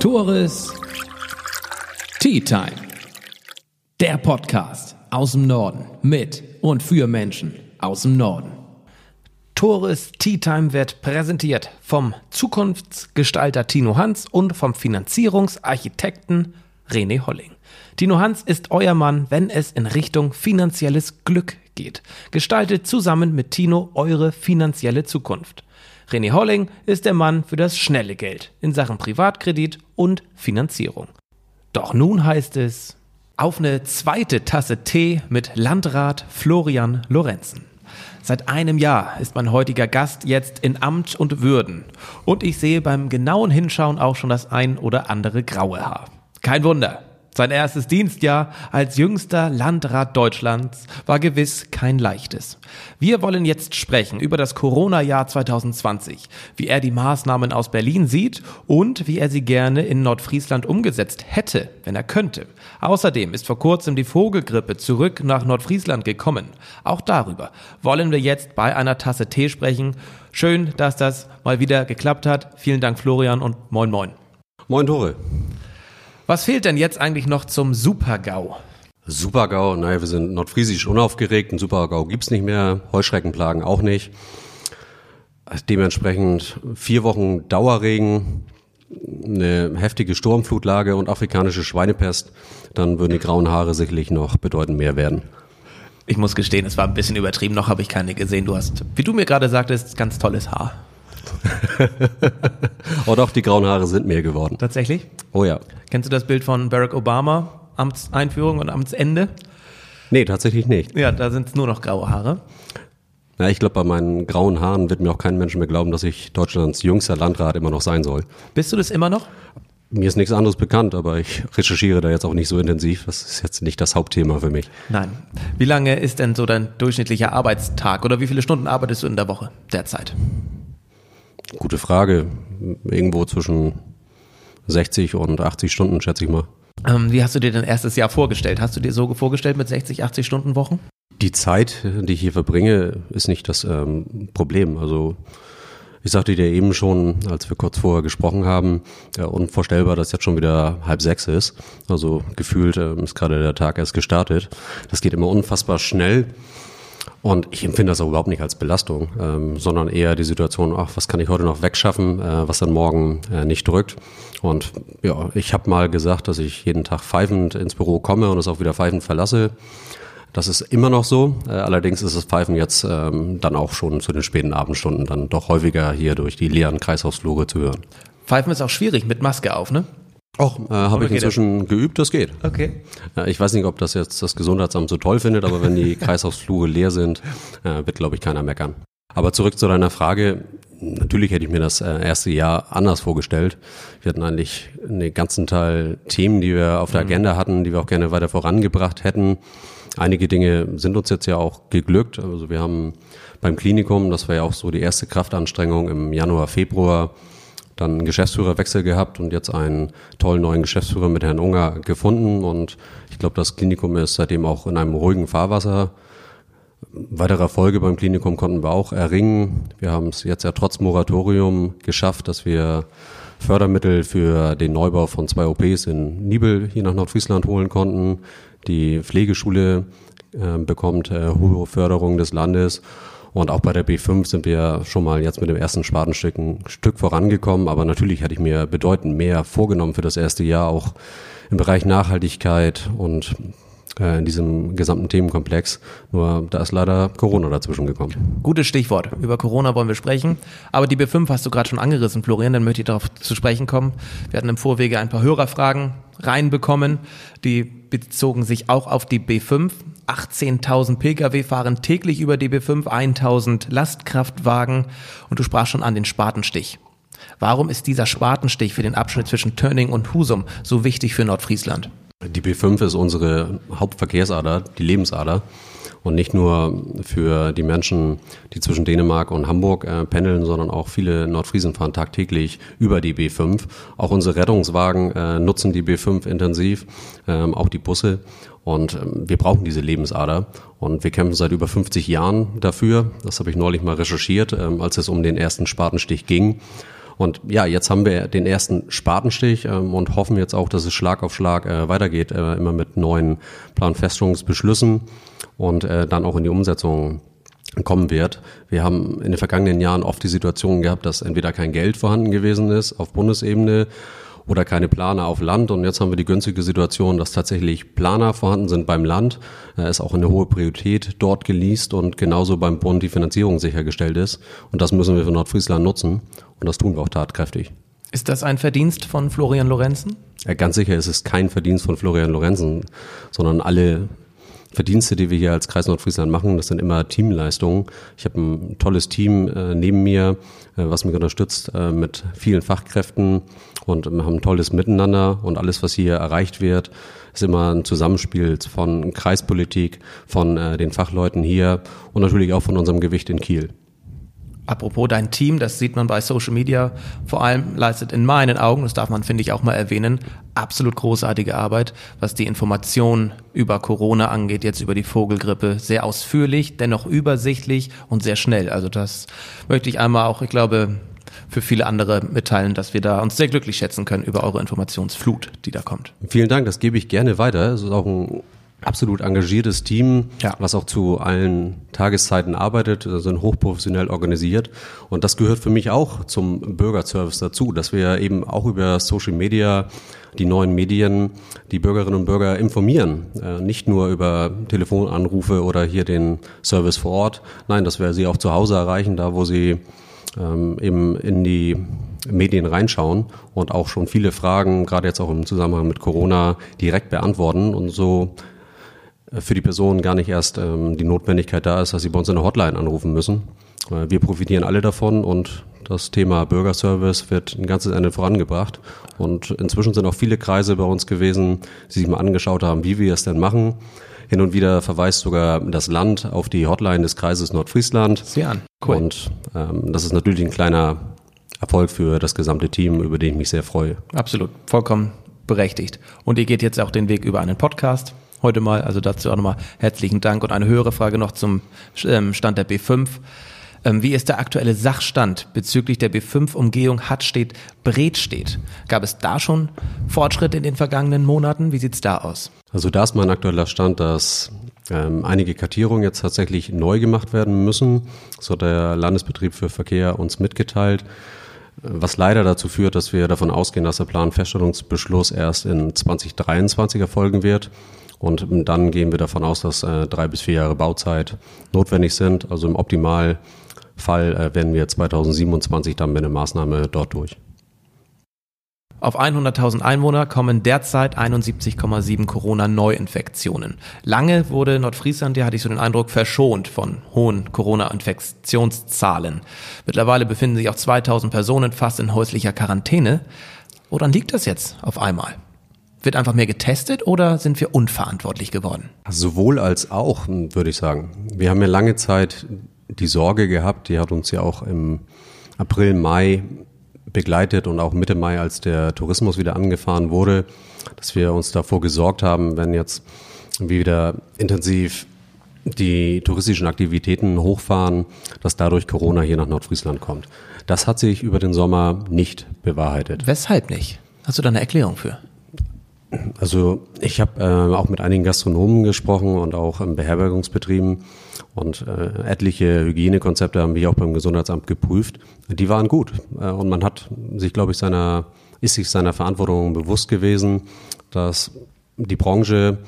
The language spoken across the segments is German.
Tores Tea Time. Der Podcast aus dem Norden mit und für Menschen aus dem Norden. Tores Tea Time wird präsentiert vom Zukunftsgestalter Tino Hans und vom Finanzierungsarchitekten René Holling. Tino Hans ist euer Mann, wenn es in Richtung finanzielles Glück geht. Gestaltet zusammen mit Tino eure finanzielle Zukunft. René Holling ist der Mann für das schnelle Geld in Sachen Privatkredit und Finanzierung. Doch nun heißt es auf eine zweite Tasse Tee mit Landrat Florian Lorenzen. Seit einem Jahr ist mein heutiger Gast jetzt in Amt und Würden. Und ich sehe beim genauen Hinschauen auch schon das ein oder andere graue Haar. Kein Wunder. Sein erstes Dienstjahr als jüngster Landrat Deutschlands war gewiss kein leichtes. Wir wollen jetzt sprechen über das Corona-Jahr 2020, wie er die Maßnahmen aus Berlin sieht und wie er sie gerne in Nordfriesland umgesetzt hätte, wenn er könnte. Außerdem ist vor kurzem die Vogelgrippe zurück nach Nordfriesland gekommen. Auch darüber wollen wir jetzt bei einer Tasse Tee sprechen. Schön, dass das mal wieder geklappt hat. Vielen Dank Florian und moin moin. Moin Tore. Was fehlt denn jetzt eigentlich noch zum Super-GAU? Super-GAU, naja, wir sind nordfriesisch unaufgeregt, ein Super-GAU gibt's nicht mehr, Heuschreckenplagen auch nicht. Dementsprechend vier Wochen Dauerregen, eine heftige Sturmflutlage und afrikanische Schweinepest, dann würden die grauen Haare sicherlich noch bedeutend mehr werden. Ich muss gestehen, es war ein bisschen übertrieben, noch habe ich keine gesehen. Du hast, wie du mir gerade sagtest, ganz tolles Haar. oh doch, die grauen Haare sind mehr geworden. Tatsächlich? Oh ja. Kennst du das Bild von Barack Obama, Amtseinführung und Amtsende? Nee, tatsächlich nicht. Ja, da sind es nur noch graue Haare. Ja, ich glaube, bei meinen grauen Haaren wird mir auch kein Mensch mehr glauben, dass ich Deutschlands jüngster Landrat immer noch sein soll. Bist du das immer noch? Mir ist nichts anderes bekannt, aber ich recherchiere da jetzt auch nicht so intensiv. Das ist jetzt nicht das Hauptthema für mich. Nein. Wie lange ist denn so dein durchschnittlicher Arbeitstag oder wie viele Stunden arbeitest du in der Woche derzeit? Gute Frage. Irgendwo zwischen 60 und 80 Stunden, schätze ich mal. Ähm, wie hast du dir dein erstes Jahr vorgestellt? Hast du dir so vorgestellt mit 60, 80 Stunden Wochen? Die Zeit, die ich hier verbringe, ist nicht das ähm, Problem. Also ich sagte dir eben schon, als wir kurz vorher gesprochen haben, ja, unvorstellbar, dass jetzt schon wieder halb sechs ist. Also gefühlt äh, ist gerade der Tag erst gestartet. Das geht immer unfassbar schnell. Und ich empfinde das auch überhaupt nicht als Belastung, ähm, sondern eher die Situation, ach, was kann ich heute noch wegschaffen, äh, was dann morgen äh, nicht drückt. Und ja, ich habe mal gesagt, dass ich jeden Tag pfeifend ins Büro komme und es auch wieder pfeifend verlasse. Das ist immer noch so. Äh, allerdings ist das Pfeifen jetzt ähm, dann auch schon zu den späten Abendstunden dann doch häufiger hier durch die leeren Kreishausflure zu hören. Pfeifen ist auch schwierig mit Maske auf, ne? Auch äh, habe ich inzwischen das? geübt, das geht. Okay. Äh, ich weiß nicht, ob das jetzt das Gesundheitsamt so toll findet, aber wenn die Kreislaufsflure leer sind, äh, wird, glaube ich, keiner meckern. Aber zurück zu deiner Frage. Natürlich hätte ich mir das äh, erste Jahr anders vorgestellt. Wir hatten eigentlich einen ganzen Teil Themen, die wir auf der mhm. Agenda hatten, die wir auch gerne weiter vorangebracht hätten. Einige Dinge sind uns jetzt ja auch geglückt. Also wir haben beim Klinikum, das war ja auch so die erste Kraftanstrengung im Januar, Februar, dann einen Geschäftsführerwechsel gehabt und jetzt einen tollen neuen Geschäftsführer mit Herrn Unger gefunden. Und ich glaube, das Klinikum ist seitdem auch in einem ruhigen Fahrwasser. Weitere Erfolge beim Klinikum konnten wir auch erringen. Wir haben es jetzt ja trotz Moratorium geschafft, dass wir Fördermittel für den Neubau von zwei OPs in Nibel hier nach Nordfriesland holen konnten. Die Pflegeschule äh, bekommt äh, hohe Förderung des Landes und auch bei der B5 sind wir schon mal jetzt mit dem ersten Spatenstück ein Stück vorangekommen. Aber natürlich hätte ich mir bedeutend mehr vorgenommen für das erste Jahr, auch im Bereich Nachhaltigkeit und äh, in diesem gesamten Themenkomplex. Nur da ist leider Corona dazwischen gekommen. Gutes Stichwort. Über Corona wollen wir sprechen. Aber die B5 hast du gerade schon angerissen, Florian. Dann möchte ich darauf zu sprechen kommen. Wir hatten im Vorwege ein paar Hörerfragen reinbekommen. Die bezogen sich auch auf die B5. 18.000 Pkw fahren täglich über die B5, 1.000 Lastkraftwagen und du sprachst schon an den Spatenstich. Warum ist dieser Spatenstich für den Abschnitt zwischen Tönning und Husum so wichtig für Nordfriesland? Die B5 ist unsere Hauptverkehrsader, die Lebensader. Und nicht nur für die Menschen, die zwischen Dänemark und Hamburg äh, pendeln, sondern auch viele Nordfriesen fahren tagtäglich über die B5. Auch unsere Rettungswagen äh, nutzen die B5 intensiv, ähm, auch die Busse. Und ähm, wir brauchen diese Lebensader. Und wir kämpfen seit über 50 Jahren dafür. Das habe ich neulich mal recherchiert, ähm, als es um den ersten Spatenstich ging. Und ja, jetzt haben wir den ersten Spatenstich ähm, und hoffen jetzt auch, dass es Schlag auf Schlag äh, weitergeht, äh, immer mit neuen Planfeststellungsbeschlüssen und äh, dann auch in die Umsetzung kommen wird. Wir haben in den vergangenen Jahren oft die Situation gehabt, dass entweder kein Geld vorhanden gewesen ist auf Bundesebene oder keine Planer auf Land. Und jetzt haben wir die günstige Situation, dass tatsächlich Planer vorhanden sind beim Land. Es ist auch eine hohe Priorität dort geleast und genauso beim Bund die Finanzierung sichergestellt ist. Und das müssen wir für Nordfriesland nutzen. Und das tun wir auch tatkräftig. Ist das ein Verdienst von Florian Lorenzen? Ja, ganz sicher ist es kein Verdienst von Florian Lorenzen, sondern alle Verdienste, die wir hier als Kreis Nordfriesland machen, das sind immer Teamleistungen. Ich habe ein tolles Team äh, neben mir, äh, was mich unterstützt äh, mit vielen Fachkräften und wir haben ein tolles Miteinander und alles, was hier erreicht wird, ist immer ein Zusammenspiel von Kreispolitik, von den Fachleuten hier und natürlich auch von unserem Gewicht in Kiel. Apropos dein Team, das sieht man bei Social Media, vor allem leistet in meinen Augen, das darf man, finde ich, auch mal erwähnen, absolut großartige Arbeit, was die Information über Corona angeht, jetzt über die Vogelgrippe. Sehr ausführlich, dennoch übersichtlich und sehr schnell. Also das möchte ich einmal auch, ich glaube, für viele andere mitteilen, dass wir da uns sehr glücklich schätzen können über eure Informationsflut, die da kommt. Vielen Dank, das gebe ich gerne weiter. Es ist auch ein absolut engagiertes Team, ja. was auch zu allen Tageszeiten arbeitet, sind hochprofessionell organisiert. Und das gehört für mich auch zum Bürgerservice dazu, dass wir eben auch über Social Media, die neuen Medien, die Bürgerinnen und Bürger informieren. Äh, nicht nur über Telefonanrufe oder hier den Service vor Ort. Nein, dass wir sie auch zu Hause erreichen, da wo sie ähm, eben in die Medien reinschauen und auch schon viele Fragen, gerade jetzt auch im Zusammenhang mit Corona, direkt beantworten und so für die Person gar nicht erst ähm, die Notwendigkeit da ist, dass sie bei uns in der Hotline anrufen müssen. Wir profitieren alle davon und das Thema Bürgerservice wird ein ganzes Ende vorangebracht. Und inzwischen sind auch viele Kreise bei uns gewesen, die sich mal angeschaut haben, wie wir es denn machen. Hin und wieder verweist sogar das Land auf die Hotline des Kreises Nordfriesland. Sehr an. Cool. Und ähm, das ist natürlich ein kleiner Erfolg für das gesamte Team, über den ich mich sehr freue. Absolut, vollkommen berechtigt. Und ihr geht jetzt auch den Weg über einen Podcast heute mal. Also dazu auch nochmal herzlichen Dank und eine höhere Frage noch zum ähm, Stand der B5. Ähm, wie ist der aktuelle Sachstand bezüglich der B5-Umgehung Hattstedt Bredstedt? Gab es da schon Fortschritte in den vergangenen Monaten? Wie sieht's da aus? Also da ist mein aktueller Stand, dass ähm, einige Kartierungen jetzt tatsächlich neu gemacht werden müssen. So hat der Landesbetrieb für Verkehr uns mitgeteilt was leider dazu führt, dass wir davon ausgehen, dass der Planfeststellungsbeschluss erst in 2023 erfolgen wird. Und dann gehen wir davon aus, dass äh, drei bis vier Jahre Bauzeit notwendig sind. Also im Optimalfall äh, werden wir 2027 dann mit einer Maßnahme dort durch. Auf 100.000 Einwohner kommen derzeit 71,7 Corona-Neuinfektionen. Lange wurde Nordfriesland, ja hatte ich so den Eindruck, verschont von hohen Corona-Infektionszahlen. Mittlerweile befinden sich auch 2000 Personen fast in häuslicher Quarantäne. Woran liegt das jetzt auf einmal? Wird einfach mehr getestet oder sind wir unverantwortlich geworden? Sowohl als auch, würde ich sagen. Wir haben ja lange Zeit die Sorge gehabt, die hat uns ja auch im April, Mai begleitet und auch Mitte Mai, als der Tourismus wieder angefahren wurde, dass wir uns davor gesorgt haben, wenn jetzt wieder intensiv die touristischen Aktivitäten hochfahren, dass dadurch Corona hier nach Nordfriesland kommt. Das hat sich über den Sommer nicht bewahrheitet. Weshalb nicht? Hast du da eine Erklärung für? Also ich habe äh, auch mit einigen Gastronomen gesprochen und auch in Beherbergungsbetrieben und äh, etliche Hygienekonzepte haben wir auch beim Gesundheitsamt geprüft. Die waren gut äh, und man hat sich, glaube ich, seiner ist sich seiner Verantwortung bewusst gewesen, dass die Branche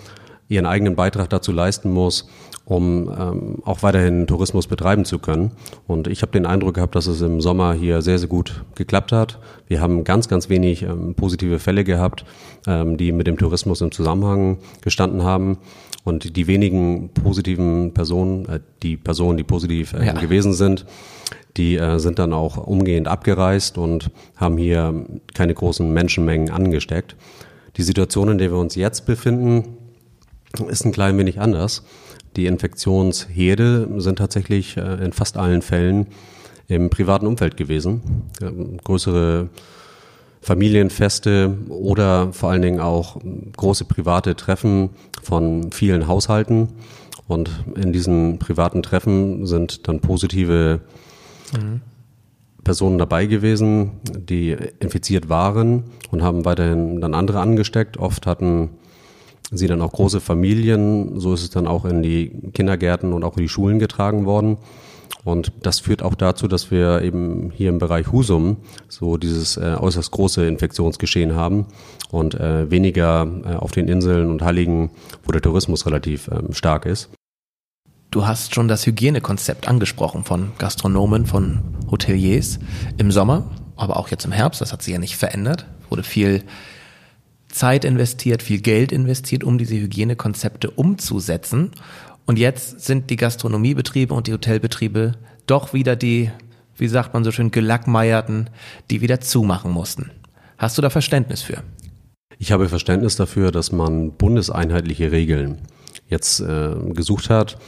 ihren eigenen Beitrag dazu leisten muss, um ähm, auch weiterhin Tourismus betreiben zu können. Und ich habe den Eindruck gehabt, dass es im Sommer hier sehr, sehr gut geklappt hat. Wir haben ganz, ganz wenig ähm, positive Fälle gehabt, ähm, die mit dem Tourismus im Zusammenhang gestanden haben. Und die wenigen positiven Personen, äh, die Personen, die positiv äh, ja. gewesen sind, die äh, sind dann auch umgehend abgereist und haben hier keine großen Menschenmengen angesteckt. Die Situation, in der wir uns jetzt befinden, ist ein klein wenig anders. Die Infektionsherde sind tatsächlich äh, in fast allen Fällen im privaten Umfeld gewesen. Ähm, größere Familienfeste oder vor allen Dingen auch große private Treffen von vielen Haushalten. Und in diesen privaten Treffen sind dann positive mhm. Personen dabei gewesen, die infiziert waren und haben weiterhin dann andere angesteckt. Oft hatten sie dann auch große Familien. So ist es dann auch in die Kindergärten und auch in die Schulen getragen worden. Und das führt auch dazu, dass wir eben hier im Bereich Husum so dieses äh, äußerst große Infektionsgeschehen haben und äh, weniger äh, auf den Inseln und Halligen, wo der Tourismus relativ ähm, stark ist. Du hast schon das Hygienekonzept angesprochen von Gastronomen, von Hoteliers im Sommer, aber auch jetzt im Herbst. Das hat sich ja nicht verändert. Wurde viel Zeit investiert, viel Geld investiert, um diese Hygienekonzepte umzusetzen. Und jetzt sind die Gastronomiebetriebe und die Hotelbetriebe doch wieder die, wie sagt man so schön, gelackmeierten, die wieder zumachen mussten. Hast du da Verständnis für? Ich habe Verständnis dafür, dass man bundeseinheitliche Regeln jetzt äh, gesucht hat,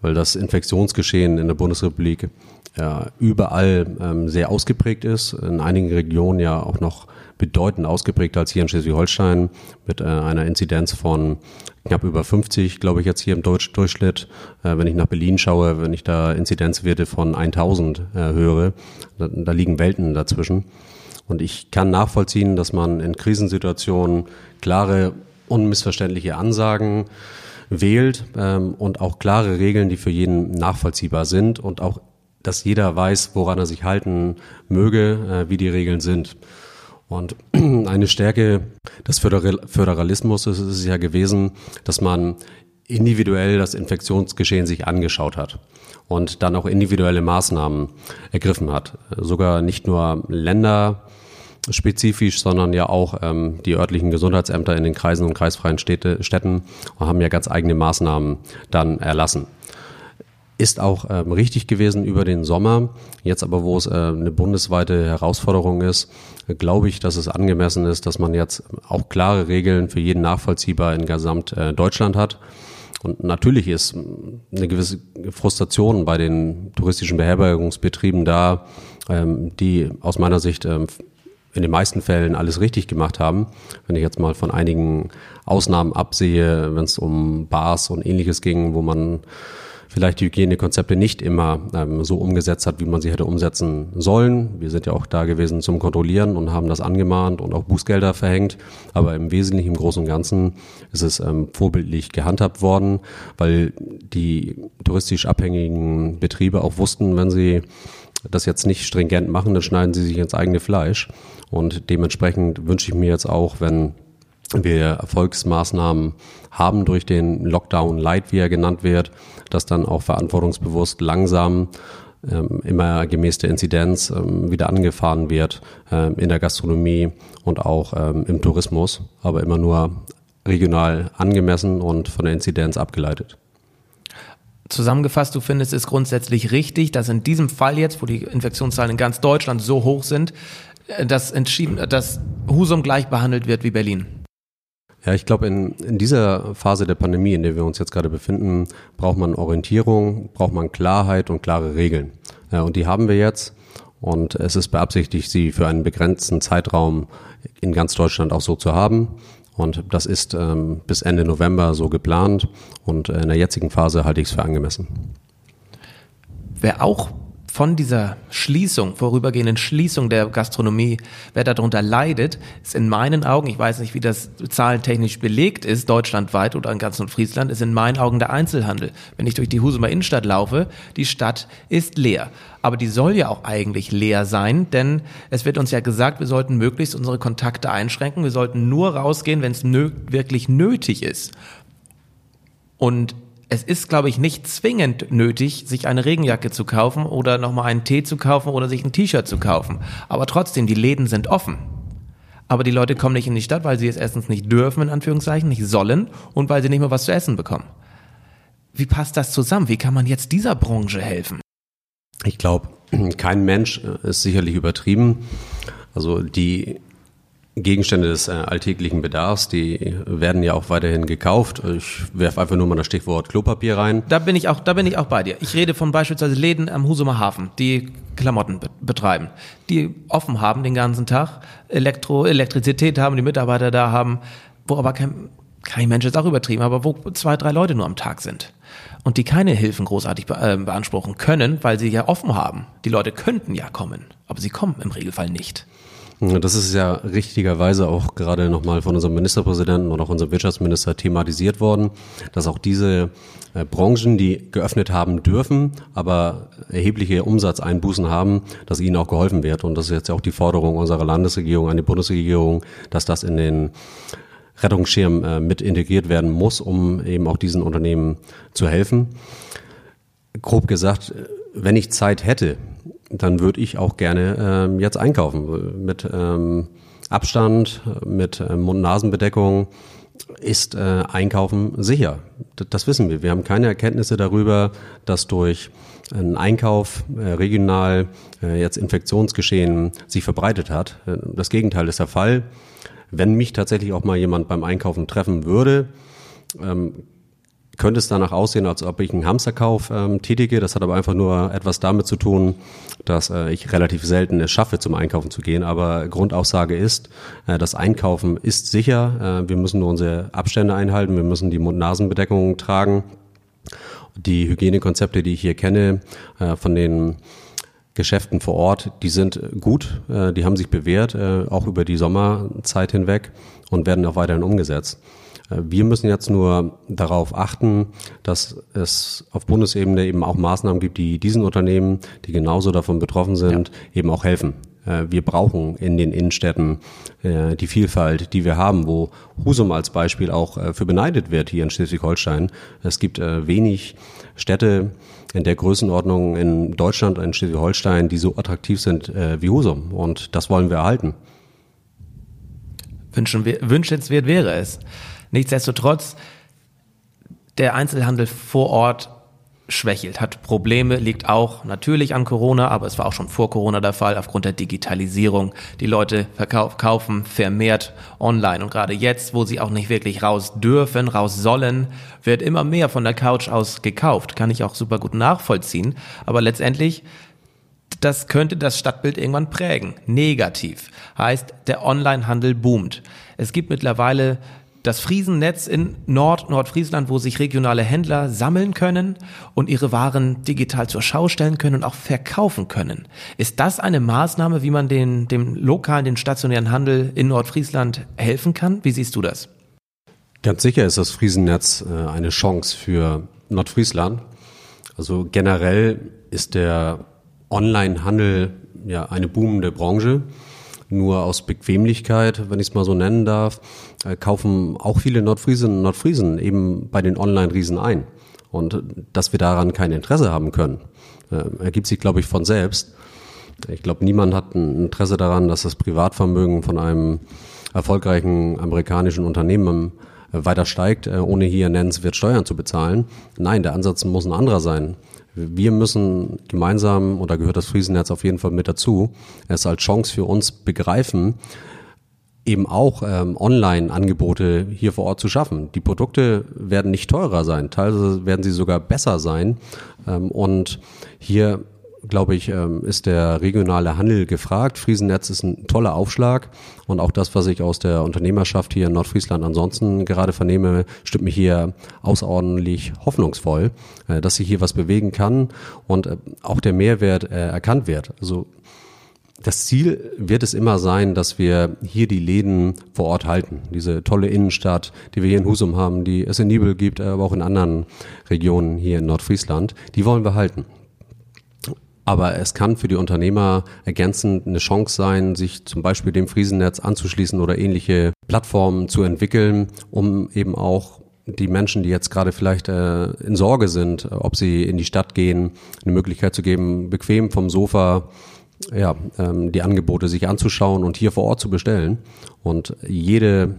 weil das Infektionsgeschehen in der Bundesrepublik ja, überall ähm, sehr ausgeprägt ist, in einigen Regionen ja auch noch bedeutend ausgeprägter als hier in Schleswig-Holstein mit äh, einer Inzidenz von knapp über 50, glaube ich, jetzt hier im Deutsch Durchschnitt. Äh, wenn ich nach Berlin schaue, wenn ich da Inzidenzwerte von 1000 äh, höre, da, da liegen Welten dazwischen. Und ich kann nachvollziehen, dass man in Krisensituationen klare, unmissverständliche Ansagen wählt ähm, und auch klare Regeln, die für jeden nachvollziehbar sind und auch, dass jeder weiß, woran er sich halten möge, äh, wie die Regeln sind. Und eine Stärke des Föderalismus ist es ja gewesen, dass man individuell das Infektionsgeschehen sich angeschaut hat und dann auch individuelle Maßnahmen ergriffen hat. Sogar nicht nur länderspezifisch, sondern ja auch ähm, die örtlichen Gesundheitsämter in den Kreisen und kreisfreien Städte, Städten haben ja ganz eigene Maßnahmen dann erlassen ist auch ähm, richtig gewesen über den Sommer. Jetzt aber, wo es äh, eine bundesweite Herausforderung ist, glaube ich, dass es angemessen ist, dass man jetzt auch klare Regeln für jeden nachvollziehbar in gesamt äh, Deutschland hat. Und natürlich ist eine gewisse Frustration bei den touristischen Beherbergungsbetrieben da, ähm, die aus meiner Sicht ähm, in den meisten Fällen alles richtig gemacht haben. Wenn ich jetzt mal von einigen Ausnahmen absehe, wenn es um Bars und ähnliches ging, wo man vielleicht die Hygienekonzepte nicht immer ähm, so umgesetzt hat, wie man sie hätte umsetzen sollen. Wir sind ja auch da gewesen zum Kontrollieren und haben das angemahnt und auch Bußgelder verhängt. Aber im Wesentlichen, im Großen und Ganzen ist es ähm, vorbildlich gehandhabt worden, weil die touristisch abhängigen Betriebe auch wussten, wenn sie das jetzt nicht stringent machen, dann schneiden sie sich ins eigene Fleisch. Und dementsprechend wünsche ich mir jetzt auch, wenn wir Erfolgsmaßnahmen haben durch den Lockdown Light, wie er genannt wird, dass dann auch verantwortungsbewusst langsam ähm, immer gemäß der Inzidenz ähm, wieder angefahren wird ähm, in der Gastronomie und auch im Tourismus, aber immer nur regional angemessen und von der Inzidenz abgeleitet. Zusammengefasst, du findest es grundsätzlich richtig, dass in diesem Fall jetzt, wo die Infektionszahlen in ganz Deutschland so hoch sind, äh, dass entschieden, dass Husum gleich behandelt wird wie Berlin. Ja, ich glaube, in, in dieser Phase der Pandemie, in der wir uns jetzt gerade befinden, braucht man Orientierung, braucht man Klarheit und klare Regeln. Ja, und die haben wir jetzt. Und es ist beabsichtigt, sie für einen begrenzten Zeitraum in ganz Deutschland auch so zu haben. Und das ist ähm, bis Ende November so geplant. Und in der jetzigen Phase halte ich es für angemessen. Wer auch von dieser Schließung, vorübergehenden Schließung der Gastronomie, wer darunter leidet, ist in meinen Augen, ich weiß nicht, wie das zahlentechnisch belegt ist, deutschlandweit oder in ganz Nordfriesland, ist in meinen Augen der Einzelhandel. Wenn ich durch die Husumer Innenstadt laufe, die Stadt ist leer. Aber die soll ja auch eigentlich leer sein, denn es wird uns ja gesagt, wir sollten möglichst unsere Kontakte einschränken, wir sollten nur rausgehen, wenn es nö wirklich nötig ist. Und es ist, glaube ich, nicht zwingend nötig, sich eine Regenjacke zu kaufen oder nochmal einen Tee zu kaufen oder sich ein T-Shirt zu kaufen. Aber trotzdem, die Läden sind offen. Aber die Leute kommen nicht in die Stadt, weil sie es erstens nicht dürfen, in Anführungszeichen, nicht sollen und weil sie nicht mehr was zu essen bekommen. Wie passt das zusammen? Wie kann man jetzt dieser Branche helfen? Ich glaube, kein Mensch ist sicherlich übertrieben. Also die Gegenstände des äh, alltäglichen Bedarfs, die werden ja auch weiterhin gekauft. Ich werfe einfach nur mal das Stichwort Klopapier rein. Da bin ich auch, da bin ich auch bei dir. Ich rede von beispielsweise Läden am Husumer Hafen, die Klamotten be betreiben, die offen haben den ganzen Tag, Elektro, Elektrizität haben, die Mitarbeiter da haben, wo aber kein, kein Mensch ist auch übertrieben, aber wo zwei, drei Leute nur am Tag sind und die keine Hilfen großartig be äh, beanspruchen können, weil sie ja offen haben. Die Leute könnten ja kommen. aber sie kommen im Regelfall nicht. Das ist ja richtigerweise auch gerade nochmal von unserem Ministerpräsidenten und auch unserem Wirtschaftsminister thematisiert worden, dass auch diese äh, Branchen, die geöffnet haben dürfen, aber erhebliche Umsatzeinbußen haben, dass ihnen auch geholfen wird. Und das ist jetzt auch die Forderung unserer Landesregierung an die Bundesregierung, dass das in den Rettungsschirm äh, mit integriert werden muss, um eben auch diesen Unternehmen zu helfen. Grob gesagt, wenn ich Zeit hätte, dann würde ich auch gerne ähm, jetzt einkaufen. Mit ähm, Abstand, mit ähm, Mund-Nasen-Bedeckung ist äh, Einkaufen sicher. Das, das wissen wir. Wir haben keine Erkenntnisse darüber, dass durch einen Einkauf äh, regional äh, jetzt Infektionsgeschehen sich verbreitet hat. Äh, das Gegenteil ist der Fall. Wenn mich tatsächlich auch mal jemand beim Einkaufen treffen würde, ähm, könnte es danach aussehen, als ob ich einen Hamsterkauf ähm, tätige. Das hat aber einfach nur etwas damit zu tun, dass äh, ich relativ selten es schaffe, zum Einkaufen zu gehen. Aber Grundaussage ist, äh, das Einkaufen ist sicher. Äh, wir müssen nur unsere Abstände einhalten. Wir müssen die Mund-Nasen-Bedeckung tragen. Die Hygienekonzepte, die ich hier kenne, äh, von den Geschäften vor Ort, die sind gut, äh, die haben sich bewährt, äh, auch über die Sommerzeit hinweg und werden auch weiterhin umgesetzt. Äh, wir müssen jetzt nur darauf achten, dass es auf Bundesebene eben auch Maßnahmen gibt, die diesen Unternehmen, die genauso davon betroffen sind, ja. eben auch helfen. Äh, wir brauchen in den Innenstädten äh, die Vielfalt, die wir haben, wo Husum als Beispiel auch für beneidet wird hier in Schleswig-Holstein. Es gibt wenig Städte in der Größenordnung in Deutschland, in Schleswig-Holstein, die so attraktiv sind wie Husum. Und das wollen wir erhalten. Wünschenswert wäre es. Nichtsdestotrotz, der Einzelhandel vor Ort schwächelt, hat Probleme, liegt auch natürlich an Corona, aber es war auch schon vor Corona der Fall aufgrund der Digitalisierung. Die Leute verkaufen vermehrt online und gerade jetzt, wo sie auch nicht wirklich raus dürfen, raus sollen, wird immer mehr von der Couch aus gekauft. Kann ich auch super gut nachvollziehen, aber letztendlich das könnte das Stadtbild irgendwann prägen. Negativ. Heißt, der Onlinehandel boomt. Es gibt mittlerweile das Friesennetz in Nord-Nordfriesland, wo sich regionale Händler sammeln können und ihre Waren digital zur Schau stellen können und auch verkaufen können. Ist das eine Maßnahme, wie man den, dem lokalen, den stationären Handel in Nordfriesland helfen kann? Wie siehst du das? Ganz sicher ist das Friesennetz äh, eine Chance für Nordfriesland. Also generell ist der Onlinehandel ja eine boomende Branche nur aus Bequemlichkeit, wenn ich es mal so nennen darf, äh, kaufen auch viele Nordfriesinnen und Nordfriesen eben bei den Online-Riesen ein. Und dass wir daran kein Interesse haben können, äh, ergibt sich, glaube ich, von selbst. Ich glaube, niemand hat ein Interesse daran, dass das Privatvermögen von einem erfolgreichen amerikanischen Unternehmen äh, weiter steigt, ohne hier nennenswert Steuern zu bezahlen. Nein, der Ansatz muss ein anderer sein. Wir müssen gemeinsam, da gehört das Friesennetz auf jeden Fall mit dazu, es als Chance für uns begreifen, eben auch ähm, Online-Angebote hier vor Ort zu schaffen. Die Produkte werden nicht teurer sein, teilweise werden sie sogar besser sein. Ähm, und hier glaube ich, ähm, ist der regionale Handel gefragt. Friesennetz ist ein toller Aufschlag und auch das, was ich aus der Unternehmerschaft hier in Nordfriesland ansonsten gerade vernehme, stimmt mich hier außerordentlich hoffnungsvoll, äh, dass sich hier was bewegen kann und äh, auch der Mehrwert äh, erkannt wird. Also das Ziel wird es immer sein, dass wir hier die Läden vor Ort halten. Diese tolle Innenstadt, die wir hier in Husum haben, die es in Nibel gibt, aber auch in anderen Regionen hier in Nordfriesland, die wollen wir halten. Aber es kann für die Unternehmer ergänzend eine Chance sein, sich zum Beispiel dem Friesennetz anzuschließen oder ähnliche Plattformen zu entwickeln, um eben auch die Menschen, die jetzt gerade vielleicht äh, in Sorge sind, ob sie in die Stadt gehen, eine Möglichkeit zu geben, bequem vom Sofa ja, ähm, die Angebote sich anzuschauen und hier vor Ort zu bestellen. Und jede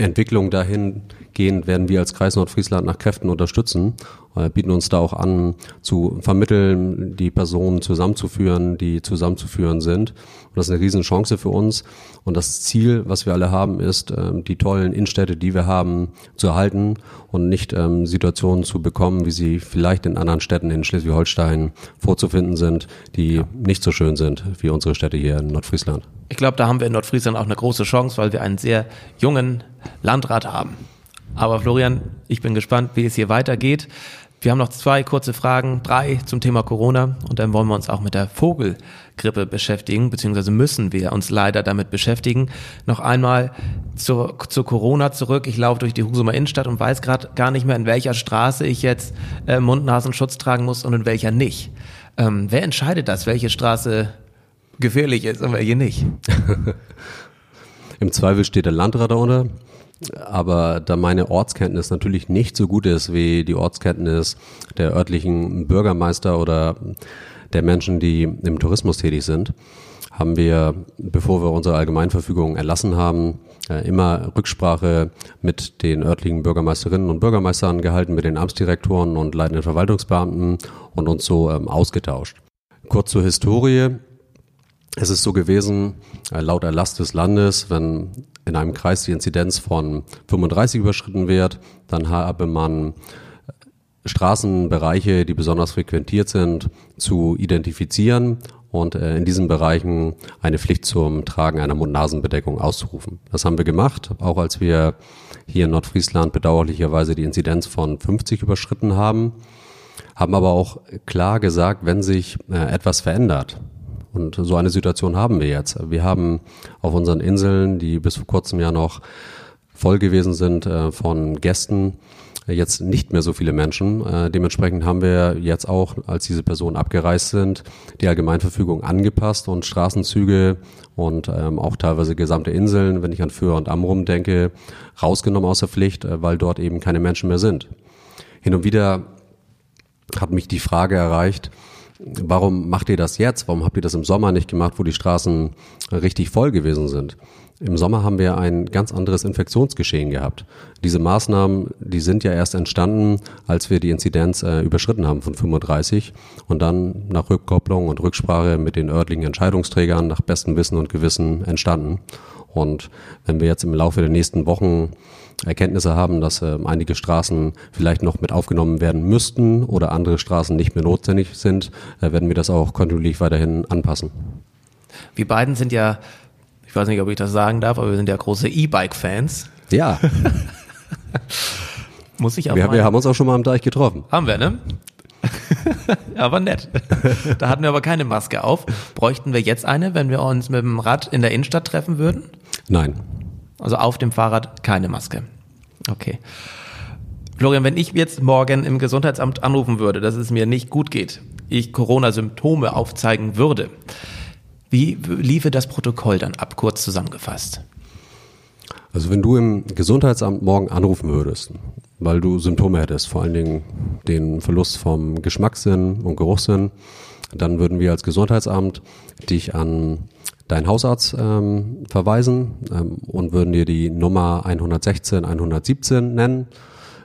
Entwicklung dahingehend werden wir als Kreis Nordfriesland nach Kräften unterstützen, äh, bieten uns da auch an, zu vermitteln, die Personen zusammenzuführen, die zusammenzuführen sind. Und das ist eine Riesenchance für uns. Und das Ziel, was wir alle haben, ist, ähm, die tollen Innenstädte, die wir haben, zu erhalten und nicht ähm, Situationen zu bekommen, wie sie vielleicht in anderen Städten in Schleswig-Holstein vorzufinden sind, die ja. nicht so schön sind wie unsere Städte hier in Nordfriesland. Ich glaube, da haben wir in Nordfriesland auch eine große Chance, weil wir einen sehr jungen Landrat haben. Aber Florian, ich bin gespannt, wie es hier weitergeht. Wir haben noch zwei kurze Fragen, drei zum Thema Corona und dann wollen wir uns auch mit der Vogelgrippe beschäftigen, beziehungsweise müssen wir uns leider damit beschäftigen. Noch einmal zur, zur Corona zurück. Ich laufe durch die Husumer Innenstadt und weiß gerade gar nicht mehr, in welcher Straße ich jetzt äh, Mund-Nasenschutz tragen muss und in welcher nicht. Ähm, wer entscheidet das, welche Straße gefährlich ist und welche nicht? Im Zweifel steht der Landrat darunter aber da meine Ortskenntnis natürlich nicht so gut ist wie die Ortskenntnis der örtlichen Bürgermeister oder der Menschen, die im Tourismus tätig sind, haben wir, bevor wir unsere Allgemeinverfügung erlassen haben, äh, immer Rücksprache mit den örtlichen Bürgermeisterinnen und Bürgermeistern gehalten, mit den Amtsdirektoren und leitenden Verwaltungsbeamten und uns so ähm, ausgetauscht. Kurz zur Historie. Es ist so gewesen, äh, laut Erlass des Landes, wenn in einem Kreis die Inzidenz von 35 überschritten wird, dann habe man äh, Straßenbereiche, die besonders frequentiert sind, zu identifizieren und äh, in diesen Bereichen eine Pflicht zum Tragen einer Mund-Nasen-Bedeckung auszurufen. Das haben wir gemacht, auch als wir hier in Nordfriesland bedauerlicherweise die Inzidenz von 50 überschritten haben, haben aber auch klar gesagt, wenn sich etwas verändert, und so eine Situation haben wir jetzt. Wir haben auf unseren Inseln, die bis vor kurzem ja noch voll gewesen sind äh, von Gästen, jetzt nicht mehr so viele Menschen. Äh, dementsprechend haben wir jetzt auch, als diese Personen abgereist sind, die Allgemeinverfügung angepasst und Straßenzüge und ähm, auch teilweise gesamte Inseln, wenn ich an Föhr und Amrum denke, rausgenommen aus der Pflicht, äh, weil dort eben keine Menschen mehr sind. Hin und wieder hat mich die Frage erreicht, warum macht ihr das jetzt? Warum habt ihr das im Sommer nicht gemacht, wo die Straßen richtig voll gewesen sind? Im Sommer haben wir ein ganz anderes Infektionsgeschehen gehabt. Diese Maßnahmen, die sind ja erst entstanden, als wir die Inzidenz äh, überschritten haben von 35 und dann nach Rückkopplung und Rücksprache mit den örtlichen Entscheidungsträgern nach bestem Wissen und Gewissen entstanden. Und wenn wir jetzt im Laufe der nächsten Wochen Erkenntnisse haben, dass äh, einige Straßen vielleicht noch mit aufgenommen werden müssten oder andere Straßen nicht mehr notwendig sind, äh, werden wir das auch kontinuierlich weiterhin anpassen. Wir beiden sind ja, ich weiß nicht, ob ich das sagen darf, aber wir sind ja große E-Bike-Fans. Ja. Muss ich auch wir, wir haben uns auch schon mal am Deich getroffen. Haben wir, ne? aber nett. Da hatten wir aber keine Maske auf. Bräuchten wir jetzt eine, wenn wir uns mit dem Rad in der Innenstadt treffen würden? Nein. Also auf dem Fahrrad keine Maske. Okay. Florian, wenn ich jetzt morgen im Gesundheitsamt anrufen würde, dass es mir nicht gut geht, ich Corona-Symptome aufzeigen würde, wie liefe das Protokoll dann ab, kurz zusammengefasst? Also wenn du im Gesundheitsamt morgen anrufen würdest, weil du Symptome hättest, vor allen Dingen den Verlust vom Geschmackssinn und Geruchssinn, dann würden wir als Gesundheitsamt dich an deinen Hausarzt ähm, verweisen ähm, und würden dir die Nummer 116, 117 nennen.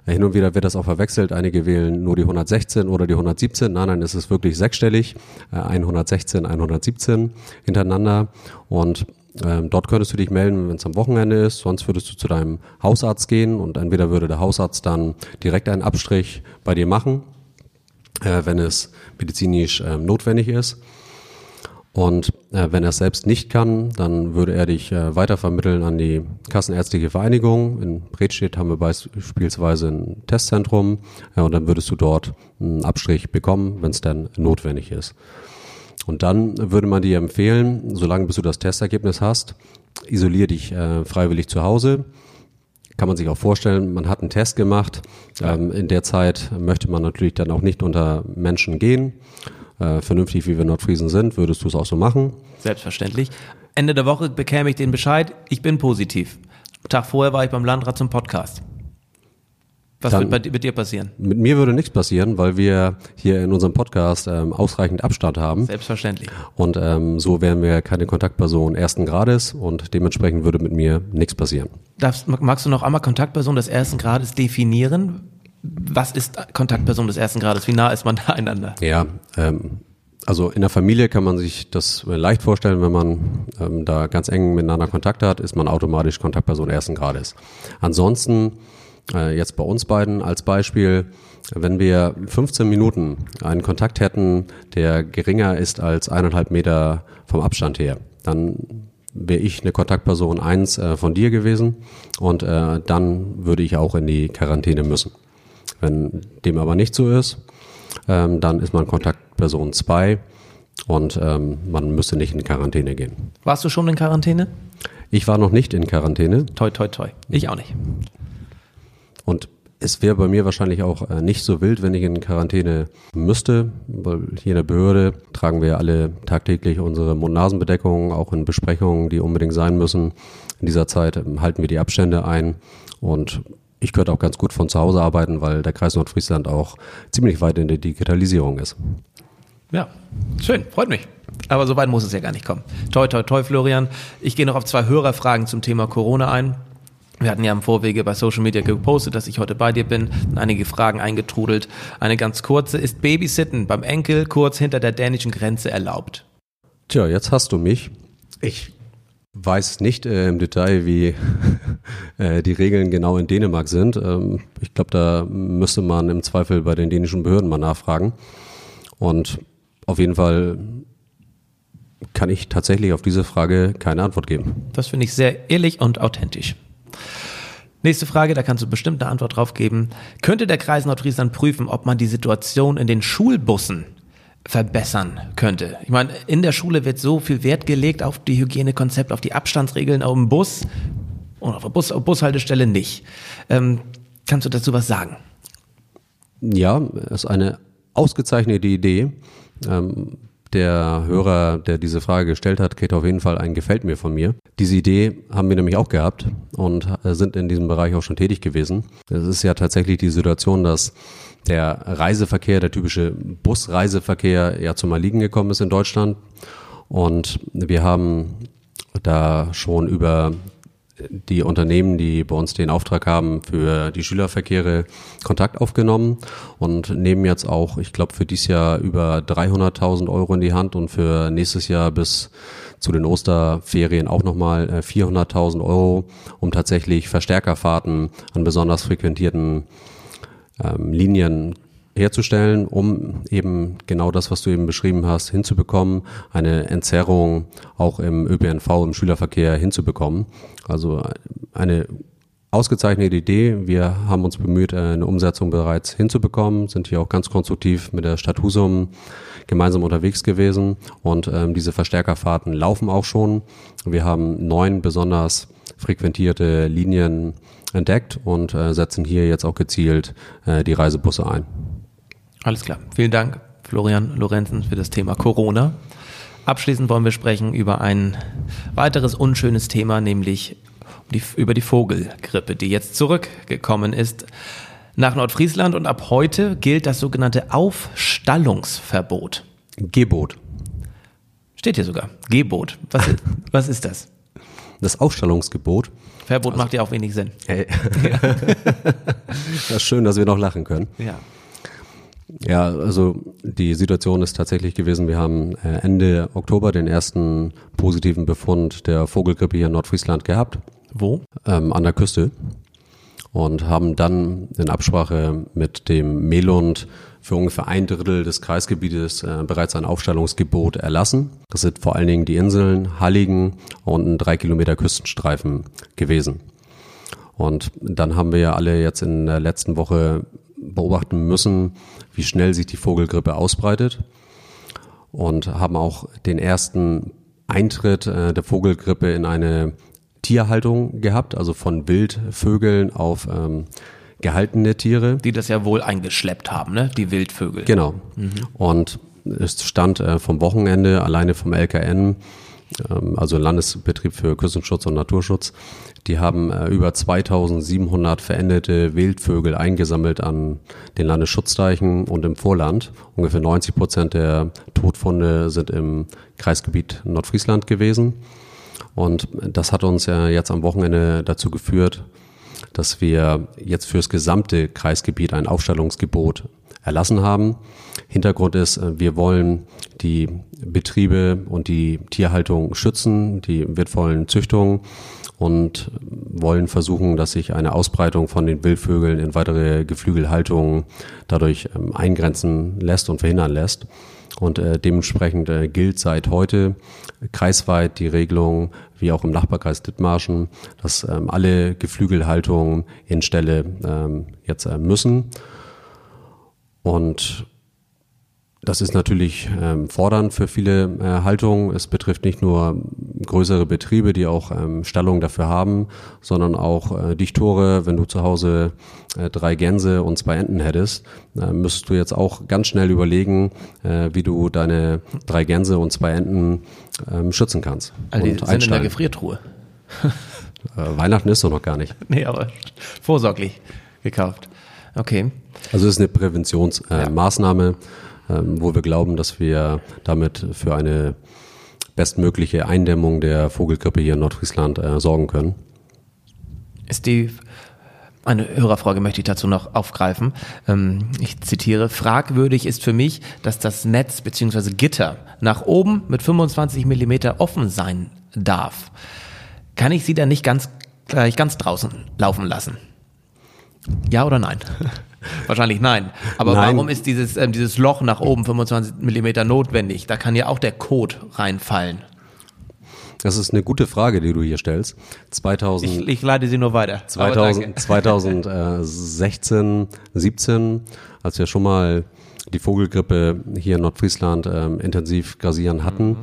Hin und wieder wird das auch verwechselt. Einige wählen nur die 116 oder die 117. Nein, nein, es ist wirklich sechsstellig. Äh, 116, 117 hintereinander. Und ähm, dort könntest du dich melden, wenn es am Wochenende ist. Sonst würdest du zu deinem Hausarzt gehen und entweder würde der Hausarzt dann direkt einen Abstrich bei dir machen, äh, wenn es medizinisch äh, notwendig ist. Und äh, wenn er es selbst nicht kann, dann würde er dich äh, weitervermitteln an die Kassenärztliche Vereinigung. In Bredstedt haben wir beispielsweise ein Testzentrum ja, und dann würdest du dort einen Abstrich bekommen, wenn es dann notwendig ist. Und dann würde man dir empfehlen, solange bis du das Testergebnis hast, isolier dich äh, freiwillig zu Hause. Kann man sich auch vorstellen, man hat einen Test gemacht. Ähm, in der Zeit möchte man natürlich dann auch nicht unter Menschen gehen äh, vernünftig, wie wir Nordfriesen sind, würdest du es auch so machen? Selbstverständlich. Ende der Woche bekäme ich den Bescheid, ich bin positiv. Tag vorher war ich beim Landrat zum Podcast. Was Dann, wird mit dir passieren? Mit mir würde nichts passieren, weil wir hier in unserem Podcast ähm, ausreichend Abstand haben. Selbstverständlich. Und ähm, so wären wir keine Kontaktperson ersten Grades und dementsprechend würde mit mir nichts passieren. Darfst, magst du noch einmal Kontaktperson des ersten Grades definieren? Was ist Kontaktperson des ersten Grades? Wie nah ist man da einander? Ja, ähm, also in der Familie kann man sich das leicht vorstellen, wenn man ähm, da ganz eng miteinander Kontakt hat, ist man automatisch Kontaktperson ersten Grades. Ansonsten, äh, jetzt bei uns beiden als Beispiel, wenn wir 15 Minuten einen Kontakt hätten, der geringer ist als eineinhalb Meter vom Abstand her, dann wäre ich eine Kontaktperson eins äh, von dir gewesen und äh, dann würde ich auch in die Quarantäne müssen. Wenn dem aber nicht so ist, ähm, dann ist man Kontaktperson 2 und ähm, man müsste nicht in Quarantäne gehen. Warst du schon in Quarantäne? Ich war noch nicht in Quarantäne. Toi, toi, toi. Ich auch nicht. Und es wäre bei mir wahrscheinlich auch äh, nicht so wild, wenn ich in Quarantäne müsste, weil hier in der Behörde tragen wir alle tagtäglich unsere Mund-Nasen-Bedeckung, auch in Besprechungen, die unbedingt sein müssen. In dieser Zeit ähm, halten wir die Abstände ein und ich könnte auch ganz gut von zu Hause arbeiten, weil der Kreis Nordfriesland auch ziemlich weit in der Digitalisierung ist. Ja, schön, freut mich. Aber so weit muss es ja gar nicht kommen. Toi, toi, toi, Florian. Ich gehe noch auf zwei Hörerfragen zum Thema Corona ein. Wir hatten ja im Vorwege bei Social Media gepostet, dass ich heute bei dir bin und einige Fragen eingetrudelt. Eine ganz kurze. Ist Babysitten beim Enkel kurz hinter der dänischen Grenze erlaubt? Tja, jetzt hast du mich. Ich weiß nicht äh, im Detail, wie äh, die Regeln genau in Dänemark sind. Ähm, ich glaube, da müsste man im Zweifel bei den dänischen Behörden mal nachfragen. Und auf jeden Fall kann ich tatsächlich auf diese Frage keine Antwort geben. Das finde ich sehr ehrlich und authentisch. Nächste Frage, da kannst du bestimmt eine Antwort drauf geben. Könnte der Kreis Nordfriesland prüfen, ob man die Situation in den Schulbussen verbessern könnte? Ich meine, in der Schule wird so viel Wert gelegt auf die Hygienekonzept, auf die Abstandsregeln auf dem Bus und auf der Bus, auf Bushaltestelle nicht. Ähm, kannst du dazu was sagen? Ja, ist eine ausgezeichnete Idee. Ähm, der Hörer, der diese Frage gestellt hat, kriegt auf jeden Fall ein Gefällt mir von mir. Diese Idee haben wir nämlich auch gehabt und äh, sind in diesem Bereich auch schon tätig gewesen. Es ist ja tatsächlich die Situation, dass der Reiseverkehr, der typische Busreiseverkehr ja zum Erliegen gekommen ist in Deutschland. Und wir haben da schon über die Unternehmen, die bei uns den Auftrag haben für die Schülerverkehre, Kontakt aufgenommen und nehmen jetzt auch, ich glaube, für dieses Jahr über 300.000 Euro in die Hand und für nächstes Jahr bis zu den Osterferien auch nochmal 400.000 Euro, um tatsächlich Verstärkerfahrten an besonders frequentierten ähm, Linien herzustellen, um eben genau das, was du eben beschrieben hast, hinzubekommen, eine Entzerrung auch im ÖPNV, im Schülerverkehr hinzubekommen. Also eine ausgezeichnete Idee. Wir haben uns bemüht, eine Umsetzung bereits hinzubekommen, sind hier auch ganz konstruktiv mit der Stadt Husum gemeinsam unterwegs gewesen und ähm, diese Verstärkerfahrten laufen auch schon. Wir haben neun besonders frequentierte Linien entdeckt und äh, setzen hier jetzt auch gezielt äh, die Reisebusse ein. Alles klar. Vielen Dank, Florian Lorenzen, für das Thema Corona. Abschließend wollen wir sprechen über ein weiteres unschönes Thema, nämlich die, über die Vogelgrippe, die jetzt zurückgekommen ist nach Nordfriesland und ab heute gilt das sogenannte Aufstallungsverbot. Gebot. Steht hier sogar. Gebot. Was ist, was ist das? Das Aufstallungsgebot. Verbot also, macht ja auch wenig Sinn. Hey. Ja. das ist schön, dass wir noch lachen können. Ja. Ja, also die Situation ist tatsächlich gewesen, wir haben äh, Ende Oktober den ersten positiven Befund der Vogelgrippe hier in Nordfriesland gehabt. Wo? Ähm, an der Küste. Und haben dann in Absprache mit dem Melund für ungefähr ein Drittel des Kreisgebietes äh, bereits ein Aufstellungsgebot erlassen. Das sind vor allen Dingen die Inseln Halligen und ein drei Kilometer Küstenstreifen gewesen. Und dann haben wir ja alle jetzt in der letzten Woche beobachten müssen, wie schnell sich die Vogelgrippe ausbreitet und haben auch den ersten Eintritt äh, der Vogelgrippe in eine Tierhaltung gehabt, also von Wildvögeln auf ähm, gehaltene Tiere. Die das ja wohl eingeschleppt haben, ne? Die Wildvögel. Genau. Mhm. Und es stand äh, vom Wochenende alleine vom LKN, ähm, also Landesbetrieb für Küstenschutz und Naturschutz, die haben äh, über 2700 verendete Wildvögel eingesammelt an den Landesschutzdeichen und im Vorland. Ungefähr 90 Prozent der Todfunde sind im Kreisgebiet Nordfriesland gewesen. Und das hat uns ja jetzt am Wochenende dazu geführt, dass wir jetzt fürs gesamte Kreisgebiet ein Aufstellungsgebot erlassen haben. Hintergrund ist, äh, wir wollen die Betriebe und die Tierhaltung schützen, die wertvollen Züchtungen und wollen versuchen, dass sich eine Ausbreitung von den Wildvögeln in weitere Geflügelhaltungen dadurch ähm, eingrenzen lässt und verhindern lässt. Und äh, dementsprechend äh, gilt seit heute kreisweit die Regelung, wie auch im Nachbarkreis Dithmarschen, dass ähm, alle Geflügelhaltungen in Stelle ähm, jetzt äh, müssen. Und das ist natürlich ähm, fordernd für viele äh, Haltungen. Es betrifft nicht nur größere Betriebe, die auch ähm, Stallungen dafür haben, sondern auch äh, Dichtore. Wenn du zu Hause äh, drei Gänse und zwei Enten hättest, äh, müsstest du jetzt auch ganz schnell überlegen, äh, wie du deine drei Gänse und zwei Enten ähm, schützen kannst. Also die sind in der. Gefriertruhe. Äh, Weihnachten ist doch noch gar nicht. Nee, aber vorsorglich gekauft. Okay. Also es ist eine Präventionsmaßnahme, äh, ähm, wo wir glauben, dass wir damit für eine bestmögliche Eindämmung der Vogelgrippe hier in Nordfriesland äh, sorgen können. Ist die eine Hörerfrage möchte ich dazu noch aufgreifen. Ähm, ich zitiere, fragwürdig ist für mich, dass das Netz bzw. Gitter nach oben mit 25 Millimeter offen sein darf. Kann ich sie dann nicht ganz gleich ganz draußen laufen lassen? Ja oder nein? Wahrscheinlich nein. Aber Nein. warum ist dieses, ähm, dieses Loch nach oben 25 Millimeter notwendig? Da kann ja auch der Code reinfallen. Das ist eine gute Frage, die du hier stellst. 2000, Ich, ich leite sie nur weiter. Aber 2000, danke. 2016, 17, als wir schon mal die Vogelgrippe hier in Nordfriesland ähm, intensiv grasieren hatten,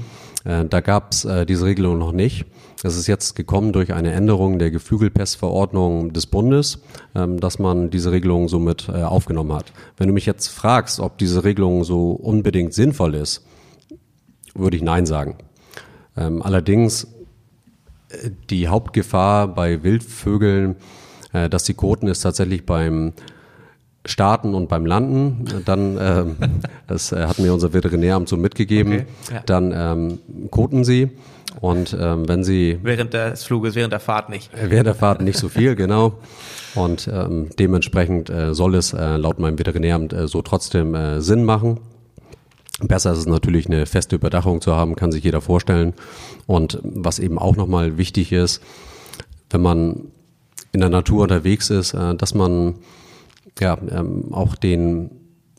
äh, da gab es äh, diese Regelung noch nicht. Es ist jetzt gekommen durch eine Änderung der Geflügelpestverordnung des Bundes, ähm, dass man diese Regelung somit äh, aufgenommen hat. Wenn du mich jetzt fragst, ob diese Regelung so unbedingt sinnvoll ist, würde ich Nein sagen. Ähm, allerdings äh, die Hauptgefahr bei Wildvögeln, äh, dass die Koten ist tatsächlich beim Starten und beim Landen. Dann, ähm, das äh, hat mir unser Veterinäramt so mitgegeben, Okay, ja. dann ähm, koten sie. Und ähm, wenn sie Während des Fluges, während der Fahrt nicht. Während der Fahrt nicht so viel, genau. Und ähm, dementsprechend äh, soll es äh, laut meinem Veterinäramt äh, so trotzdem äh, Sinn machen. Besser ist es natürlich, eine feste Überdachung zu haben, kann sich jeder vorstellen. Und was eben auch nochmal wichtig ist, wenn man in der Natur unterwegs ist, äh, dass man ja ähm, auch den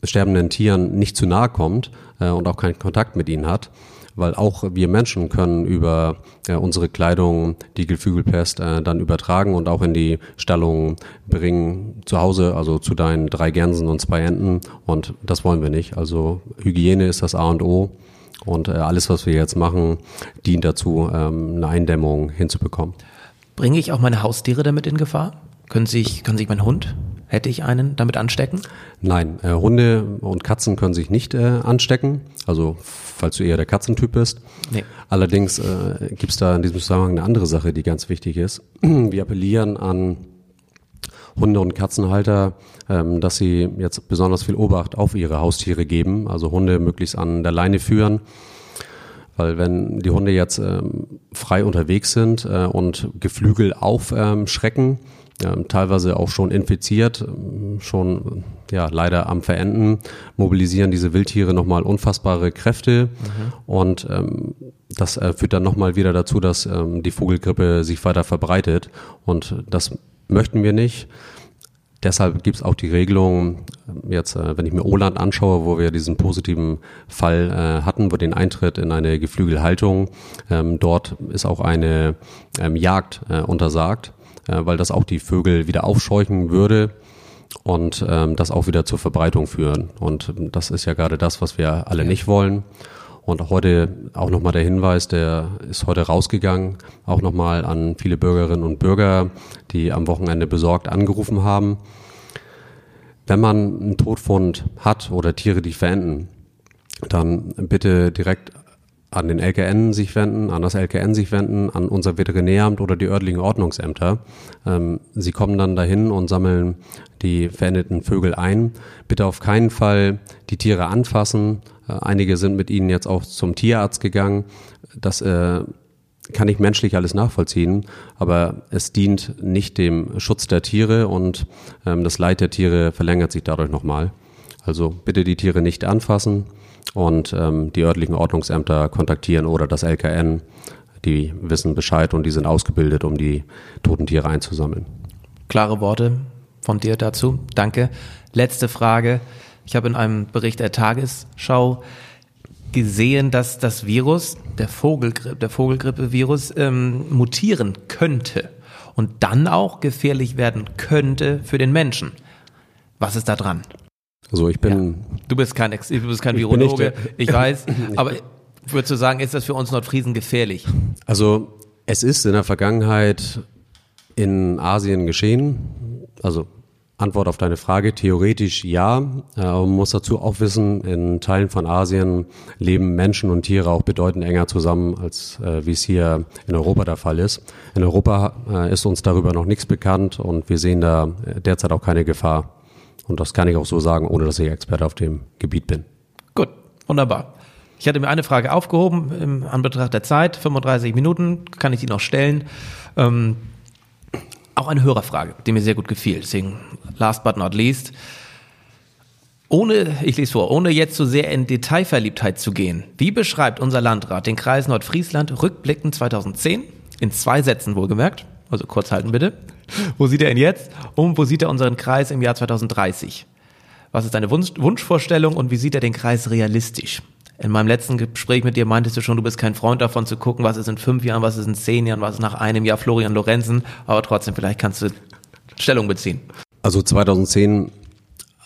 sterbenden Tieren nicht zu nahe kommt äh, und auch keinen Kontakt mit ihnen hat. Weil auch wir Menschen können über äh, unsere Kleidung die Geflügelpest äh, dann übertragen und auch in die Stallung bringen zu Hause, also zu deinen drei Gänsen und zwei Enten. Und das wollen wir nicht. Also Hygiene ist das A und O. Und äh, alles, was wir jetzt machen, dient dazu, ähm, eine Eindämmung hinzubekommen. Bringe ich auch meine Haustiere damit in Gefahr? Können sich, kann sich mein Hund, hätte ich einen, damit anstecken? Nein, äh, Hunde und Katzen können sich nicht äh, anstecken. Also falls du eher der Katzentyp bist. Nee. Allerdings äh, gibt es da in diesem Zusammenhang eine andere Sache, die ganz wichtig ist. Wir appellieren an Hunde- und Katzenhalter, ähm, dass sie jetzt besonders viel Obacht auf ihre Haustiere geben, also Hunde möglichst an der Leine führen. Weil wenn die Hunde jetzt ähm, frei unterwegs sind äh, und Geflügel aufschrecken, ähm, teilweise auch schon infiziert, ähm, schon ja leider am Verenden, mobilisieren diese Wildtiere nochmal unfassbare Kräfte. Und ähm, das äh, führt dann nochmal wieder dazu, dass ähm, die Vogelgrippe sich weiter verbreitet. Und das möchten wir nicht. Deshalb gibt es auch die Regelung, äh, jetzt, äh, wenn ich mir Oland anschaue, wo wir diesen positiven Fall äh, hatten, wo den Eintritt in eine Geflügelhaltung, ähm, dort ist auch eine ähm, Jagd äh, untersagt, äh, weil das auch die Vögel wieder aufscheuchen würde und ähm, das auch wieder zur Verbreitung führen. Und das ist ja gerade das, was wir alle nicht wollen. Und heute auch nochmal der Hinweis, der ist heute rausgegangen, auch nochmal an viele Bürgerinnen und Bürger, die am Wochenende besorgt angerufen haben. Wenn man einen Todfund hat oder Tiere, die verenden, dann bitte direkt an den LKN sich wenden, an das LKN sich wenden, an unser Veterinäramt oder die örtlichen Ordnungsämter. Ähm, sie kommen dann dahin und sammeln die verendeten Vögel ein. Bitte auf keinen Fall die Tiere anfassen. Äh, einige sind mit ihnen jetzt auch zum Tierarzt gegangen. Das äh, kann ich menschlich alles nachvollziehen, aber es dient nicht dem Schutz der Tiere und ähm, das Leid der Tiere verlängert sich dadurch nochmal. Also bitte die Tiere nicht anfassen und ähm, die örtlichen Ordnungsämter kontaktieren oder das LKN. Die wissen Bescheid und die sind ausgebildet, um die toten Tiere einzusammeln. Klare Worte von dir dazu. Danke. Letzte Frage. Ich habe in einem Bericht der Tagesschau gesehen, dass das Virus, der Vogelgrippe, der Vogelgrippe-Virus, ähm, mutieren könnte und dann auch gefährlich werden könnte für den Menschen. Was ist da dran? Also ich bin. Ja. Du bist kein, Ex du bist kein Virologe, ich, ich weiß, aber würdest du sagen, ist das für uns Nordfriesen gefährlich? Also es ist in der Vergangenheit in Asien geschehen. Also Antwort auf deine Frage, theoretisch ja. Äh, man muss dazu auch wissen, in Teilen von Asien leben Menschen und Tiere auch bedeutend enger zusammen, als äh, wie es hier in Europa der Fall ist. In Europa äh, ist uns darüber noch nichts bekannt und wir sehen da derzeit auch keine Gefahr. Und das kann ich auch so sagen, ohne dass ich Experte auf dem Gebiet bin. Gut, wunderbar. Ich hatte mir eine Frage aufgehoben im Anbetracht der Zeit, 35 Minuten, kann ich die noch stellen. Ähm, auch eine Hörerfrage, die mir sehr gut gefiel. Deswegen, last but not least. Ohne, ich lese vor, ohne jetzt so sehr in Detailverliebtheit zu gehen, wie beschreibt unser Landrat den Kreis Nordfriesland rückblickend 2010? In zwei Sätzen wohlgemerkt, also kurz halten bitte. Wo sieht er ihn jetzt? Und wo sieht er unseren Kreis im Jahr 2030? Was ist deine Wunsch Wunschvorstellung und wie sieht er den Kreis realistisch? In meinem letzten Gespräch mit dir meintest du schon, du bist kein Freund davon zu gucken, was ist in fünf Jahren, was ist in zehn Jahren, was ist nach einem Jahr Florian Lorenzen. Aber trotzdem, vielleicht kannst du Stellung beziehen. Also 2010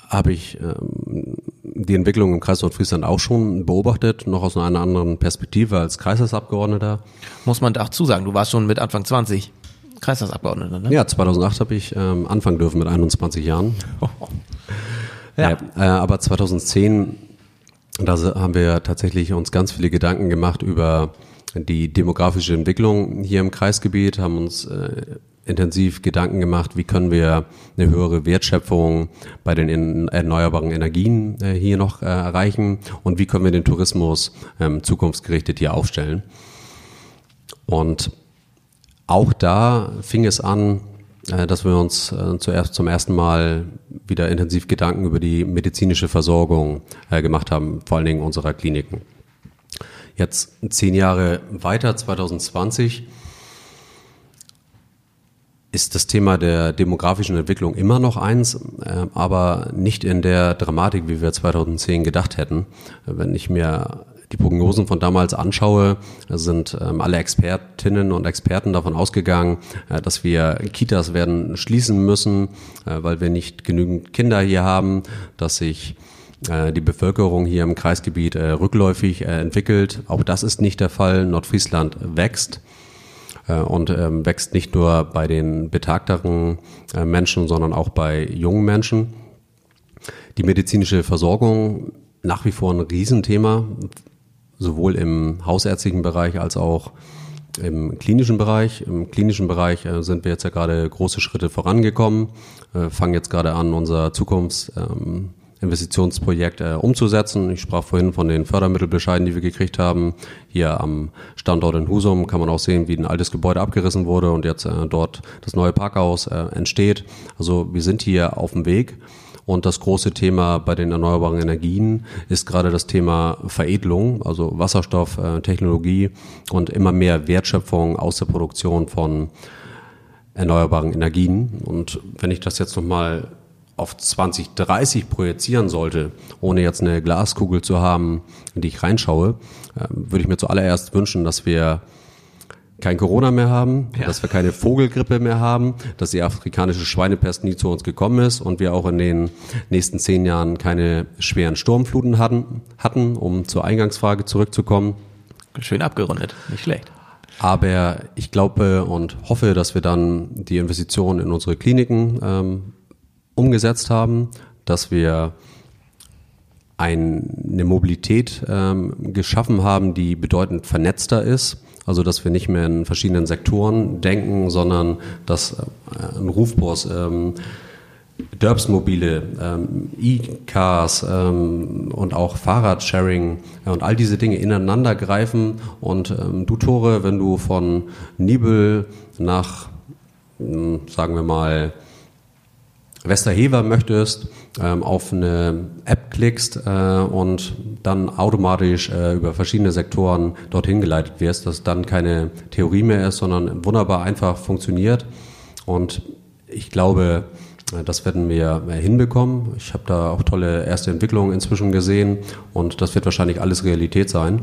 habe ich ähm, die Entwicklung im Kreis Nordfriesland auch schon beobachtet, noch aus einer anderen Perspektive als Kreistagsabgeordneter. Muss man dazu sagen, du warst schon mit Anfang 20 Kreistagsabgeordneter, ne? Ja, 2008 habe ich ähm, anfangen dürfen mit 21 Jahren. ja. Äh, aber 2010 da haben wir tatsächlich uns ganz viele Gedanken gemacht über die demografische Entwicklung hier im Kreisgebiet, haben uns äh, intensiv Gedanken gemacht, wie können wir eine höhere Wertschöpfung bei den erneuerbaren Energien äh, hier noch äh, erreichen und wie können wir den Tourismus ähm, zukunftsgerichtet hier aufstellen. Und auch da fing es an, äh, dass wir uns äh, zuerst zum ersten Mal wieder intensiv Gedanken über die medizinische Versorgung äh, gemacht haben, vor allen Dingen unserer Kliniken. Jetzt zehn Jahre weiter, 2020, ist das Thema der demografischen Entwicklung immer noch eins, aber nicht in der Dramatik, wie wir 2010 gedacht hätten. Wenn ich mir die Prognosen von damals anschaue, sind ähm, alle Expertinnen und Experten davon ausgegangen, äh, dass wir Kitas werden schließen müssen, äh, weil wir nicht genügend Kinder hier haben, dass sich äh, die Bevölkerung hier im Kreisgebiet äh, rückläufig äh, entwickelt. Auch das ist nicht der Fall. Nordfriesland wächst äh, und ähm, wächst nicht nur bei den betagteren Menschen, sondern auch bei jungen Menschen. Die medizinische Versorgung nach wie vor ein Riesenthema sowohl im hausärztlichen Bereich als auch im klinischen Bereich. Im klinischen Bereich äh, sind wir jetzt ja gerade große Schritte vorangekommen, äh, fangen jetzt gerade an, unser Zukunftsinvestitionsprojekt ähm, äh, umzusetzen. Ich sprach vorhin von den Fördermittelbescheiden, die wir gekriegt haben. Hier am Standort in Husum kann man auch sehen, wie ein altes Gebäude abgerissen wurde und jetzt dort das neue Parkhaus entsteht. Also wir sind hier auf dem Weg. Und das große Thema bei den erneuerbaren Energien ist gerade das Thema Veredelung, also Wasserstofftechnologie äh, und immer mehr Wertschöpfung aus der Produktion von erneuerbaren Energien. Und wenn ich das jetzt nochmal auf 2030 projizieren sollte, ohne jetzt eine Glaskugel zu haben, in die ich reinschaue, äh, würde ich mir zuallererst wünschen, dass wir kein Corona mehr haben, ja. dass wir keine Vogelgrippe mehr haben, dass die afrikanische Schweinepest nie zu uns gekommen ist und wir auch in den nächsten zehn Jahren keine schweren Sturmfluten hatten, hatten um zur Eingangsfrage zurückzukommen. Schön abgerundet, nicht schlecht. Aber ich glaube und hoffe, dass wir dann die Investitionen in unsere Kliniken ähm, umgesetzt haben, dass wir eine Mobilität ähm, geschaffen haben, die bedeutend vernetzter ist also dass wir nicht mehr in verschiedenen Sektoren denken, sondern dass äh, ein Rufbus, ähm, Derbsmobile, ähm, E-Cars ähm, und auch Fahrradsharing ja, und all diese Dinge ineinander greifen. Und ähm, du Tore, wenn du von Nibel nach, hm, sagen wir mal, Westerhever möchtest, ähm, auf eine App klickst äh, und dann automatisch äh, über verschiedene Sektoren dorthin geleitet wirst, dass dann keine Theorie mehr ist, sondern wunderbar einfach funktioniert. Und ich glaube, äh, das werden wir hinbekommen. Ich habe da auch tolle erste Entwicklungen inzwischen gesehen und das wird wahrscheinlich alles Realität sein.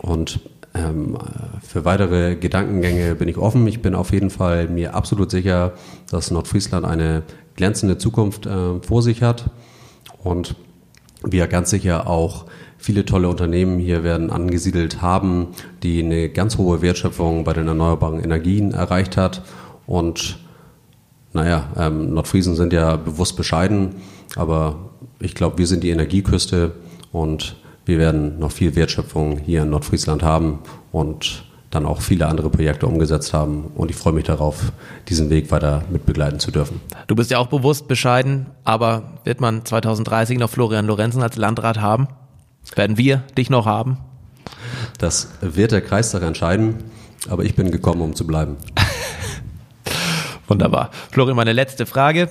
Und ähm, für weitere Gedankengänge bin ich offen. Ich bin auf jeden Fall mir absolut sicher, dass Nordfriesland eine glänzende Zukunft äh, vor sich hat. und wir ganz sicher auch viele tolle Unternehmen hier werden angesiedelt haben, die eine ganz hohe Wertschöpfung bei den erneuerbaren Energien erreicht hat. Und naja, ähm, Nordfriesen sind ja bewusst bescheiden, aber ich glaube, wir sind die Energieküste und wir werden noch viel Wertschöpfung hier in Nordfriesland haben und dann auch viele andere Projekte umgesetzt haben. Und ich freue mich darauf, diesen Weg weiter mitbegleiten zu dürfen. Du bist ja auch bewusst bescheiden, aber wird man 2030 noch Florian Lorenzen als Landrat haben? Werden wir dich noch haben? Das wird der Kreistag entscheiden, aber ich bin gekommen, um zu bleiben. Wunderbar. Florian, meine letzte Frage.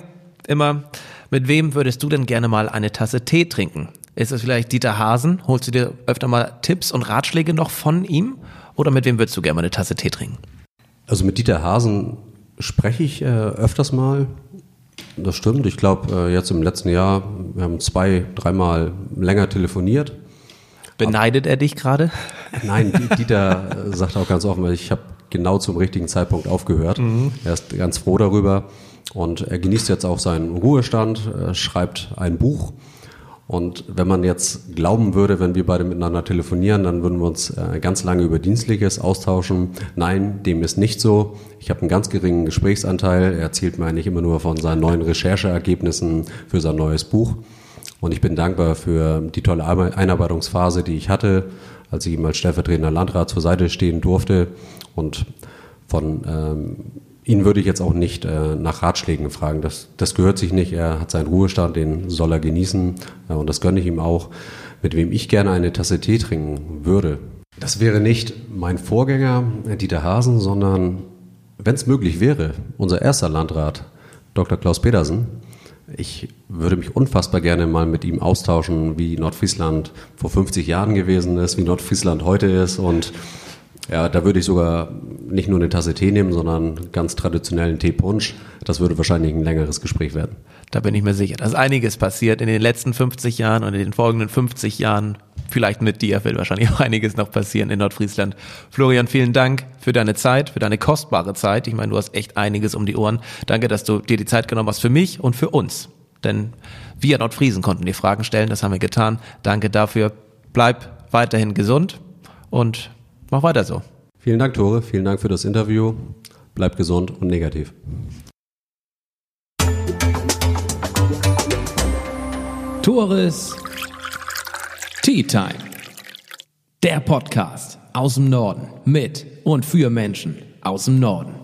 Immer, mit wem würdest du denn gerne mal eine Tasse Tee trinken? Ist es vielleicht Dieter Hasen? Holst du dir öfter mal Tipps und Ratschläge noch von ihm? Oder mit wem würdest du gerne mal eine Tasse Tee trinken? Also mit Dieter Hasen spreche ich äh, öfters mal. Das stimmt. Ich glaube, äh, jetzt im letzten Jahr, wir haben zwei, dreimal länger telefoniert. Beneidet er dich gerade? Nein, Dieter äh, sagt auch ganz offen, ich habe genau zum richtigen Zeitpunkt aufgehört. Mhm. Er ist ganz froh darüber und er genießt jetzt auch seinen Ruhestand, schreibt ein Buch und wenn man jetzt glauben würde, wenn wir beide miteinander telefonieren, dann würden wir uns äh, ganz lange über Dienstliches austauschen. Nein, dem ist nicht so. Ich habe einen ganz geringen Gesprächsanteil. Er erzählt mir eigentlich immer nur von seinen neuen Rechercheergebnissen für sein neues Buch. Und ich bin dankbar für die tolle Einarbeitungsphase, die ich hatte, als ich ihm als stellvertretender Landrat zur Seite stehen durfte. Und von ähm, Ihn würde ich jetzt auch nicht äh, nach Ratschlägen fragen. Das, das gehört sich nicht. Er hat seinen Ruhestand, den soll er genießen. Ja, und das gönne ich ihm auch. Mit wem ich gerne eine Tasse Tee trinken würde. Das wäre nicht mein Vorgänger, Dieter Hasen, sondern, wenn es möglich wäre, unser erster Landrat, Dr. Klaus Pedersen. Ich würde mich unfassbar gerne mal mit ihm austauschen, wie Nordfriesland vor 50 Jahren gewesen ist, wie Nordfriesland heute ist und ja, da würde ich sogar nicht nur eine Tasse Tee nehmen, sondern ganz traditionellen Teepunsch. Das würde wahrscheinlich ein längeres Gespräch werden. Da bin ich mir sicher. Da ist einiges passiert in den letzten 50 Jahren und in den folgenden 50 Jahren. Vielleicht mit dir wird wahrscheinlich auch einiges noch passieren in Nordfriesland. Florian, vielen Dank für deine Zeit, für deine kostbare Zeit. Ich meine, du hast echt einiges um die Ohren. Danke, dass du dir die Zeit genommen hast für mich und für uns. Denn wir Nordfriesen konnten dir Fragen stellen, das haben wir getan. Danke dafür. Bleib weiterhin gesund und Mach weiter so. Vielen Dank, Tore. Vielen Dank für das Interview. Bleib gesund und negativ. Tores Tea Time. Der Podcast aus dem Norden mit und für Menschen aus dem Norden.